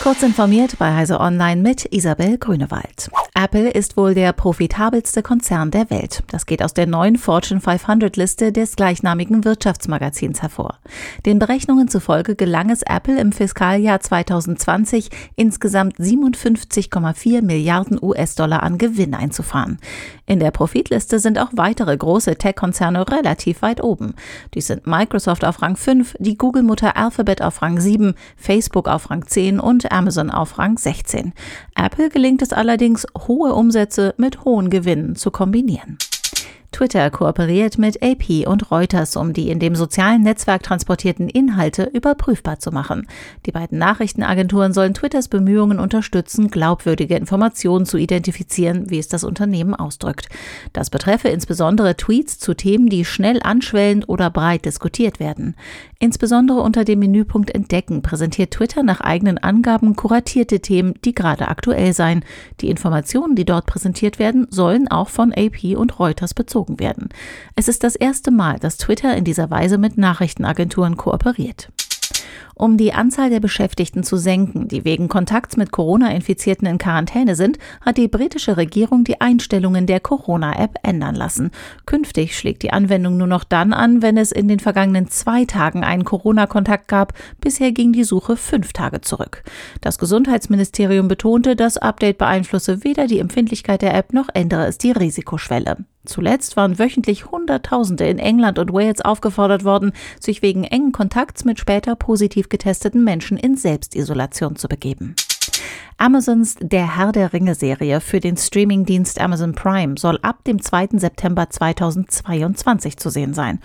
Kurz informiert bei Heise Online mit Isabel Grünewald. Apple ist wohl der profitabelste Konzern der Welt. Das geht aus der neuen Fortune 500 Liste des gleichnamigen Wirtschaftsmagazins hervor. Den Berechnungen zufolge gelang es Apple im Fiskaljahr 2020 insgesamt 57,4 Milliarden US-Dollar an Gewinn einzufahren. In der Profitliste sind auch weitere große Tech-Konzerne relativ weit oben. Die sind Microsoft auf Rang 5, die Google-Mutter Alphabet auf Rang 7, Facebook auf Rang 10 und Amazon auf Rang 16. Apple gelingt es allerdings, hohe Umsätze mit hohen Gewinnen zu kombinieren. Twitter kooperiert mit AP und Reuters, um die in dem sozialen Netzwerk transportierten Inhalte überprüfbar zu machen. Die beiden Nachrichtenagenturen sollen Twitters Bemühungen unterstützen, glaubwürdige Informationen zu identifizieren, wie es das Unternehmen ausdrückt. Das betreffe insbesondere Tweets zu Themen, die schnell anschwellend oder breit diskutiert werden. Insbesondere unter dem Menüpunkt Entdecken präsentiert Twitter nach eigenen Angaben kuratierte Themen, die gerade aktuell seien. Die Informationen, die dort präsentiert werden, sollen auch von AP und Reuters bezogen bezogen werden. Es ist das erste Mal, dass Twitter in dieser Weise mit Nachrichtenagenturen kooperiert. Um die Anzahl der Beschäftigten zu senken, die wegen Kontakts mit Corona-Infizierten in Quarantäne sind, hat die britische Regierung die Einstellungen der Corona-App ändern lassen. Künftig schlägt die Anwendung nur noch dann an, wenn es in den vergangenen zwei Tagen einen Corona-Kontakt gab. Bisher ging die Suche fünf Tage zurück. Das Gesundheitsministerium betonte, das Update beeinflusse weder die Empfindlichkeit der App noch ändere es die Risikoschwelle. Zuletzt waren wöchentlich Hunderttausende in England und Wales aufgefordert worden, sich wegen engen Kontakts mit später positiv getesteten Menschen in Selbstisolation zu begeben. Amazons Der Herr der Ringe Serie für den Streamingdienst Amazon Prime soll ab dem 2. September 2022 zu sehen sein.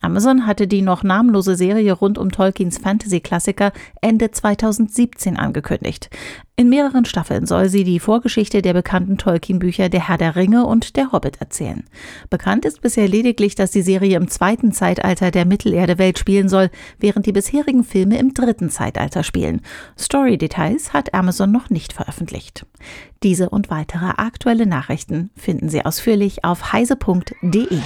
Amazon hatte die noch namenlose Serie rund um Tolkiens Fantasy-Klassiker Ende 2017 angekündigt. In mehreren Staffeln soll sie die Vorgeschichte der bekannten Tolkien-Bücher Der Herr der Ringe und Der Hobbit erzählen. Bekannt ist bisher lediglich, dass die Serie im zweiten Zeitalter der Mittelerde-Welt spielen soll, während die bisherigen Filme im dritten Zeitalter spielen. Story-Details hat Amazon noch nicht veröffentlicht. Diese und weitere aktuelle Nachrichten finden Sie ausführlich auf heise.de.